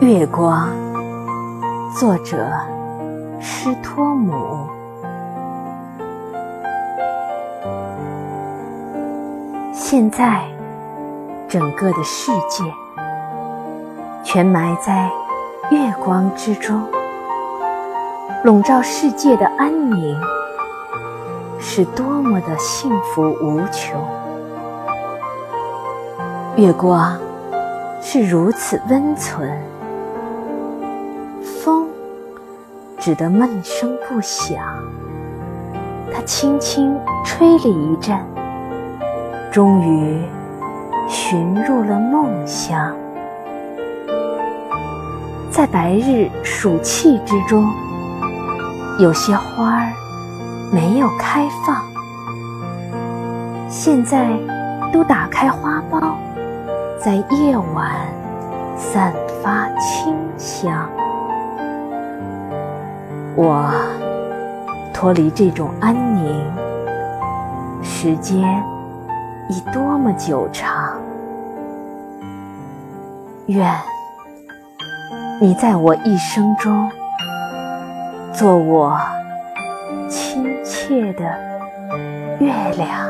月光，作者施托姆。现在，整个的世界全埋在月光之中，笼罩世界的安宁是多么的幸福无穷。月光是如此温存。只得闷声不响，它轻轻吹了一阵，终于寻入了梦乡。在白日暑气之中，有些花儿没有开放，现在都打开花苞，在夜晚散发清香。我脱离这种安宁，时间已多么久长。愿你在我一生中，做我亲切的月亮。